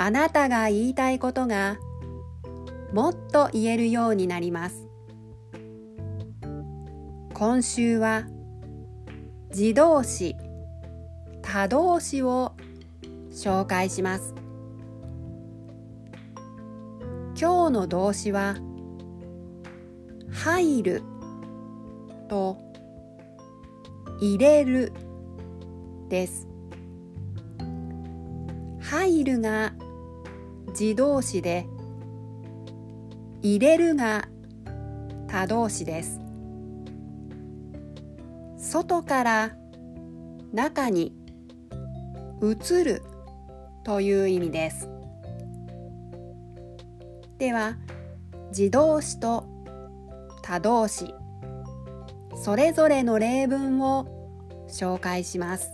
あなたが言いたいことがもっと言えるようになります。今週は自動詞他動詞を紹介します。今日の動詞は入ると入れるです。入るが自動詞で入れるが他動詞です。外から中に移るという意味です。では自動詞と他動詞それぞれの例文を紹介します。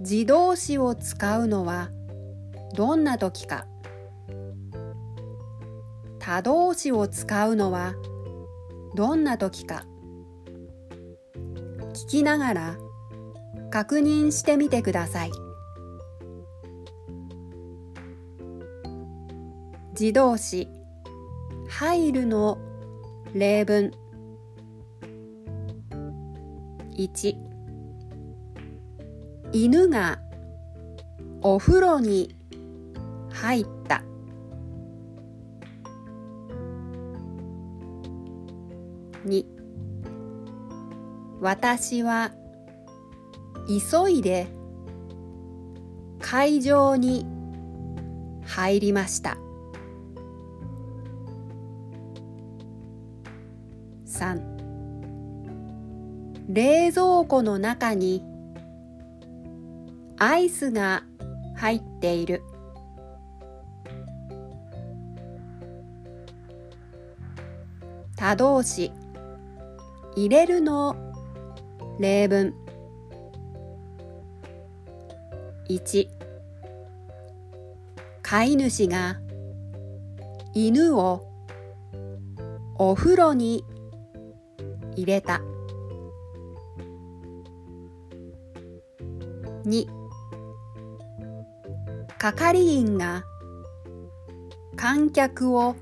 自動詞を使うのはどんな時か。他動詞を使うのはどんな時か。聞きながら確認してみてください。自動詞入るの例文。1犬がお風呂に入った。2私は急いで会場に入りました。3冷蔵庫の中にアイスが入っている。他動詞。入れるの。例文。1飼い主が。犬を。お風呂に。入れた。2係員が。観客を。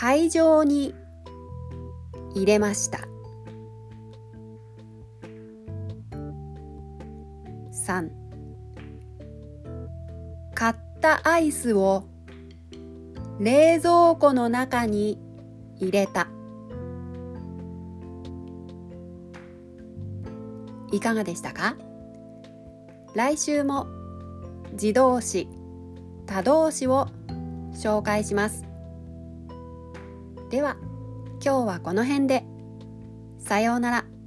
会場に入れました。3買ったアイスを冷蔵庫の中に入れた。いかがでしたか？来週も自動詞他動詞を紹介します。では今日はこの辺でさようなら。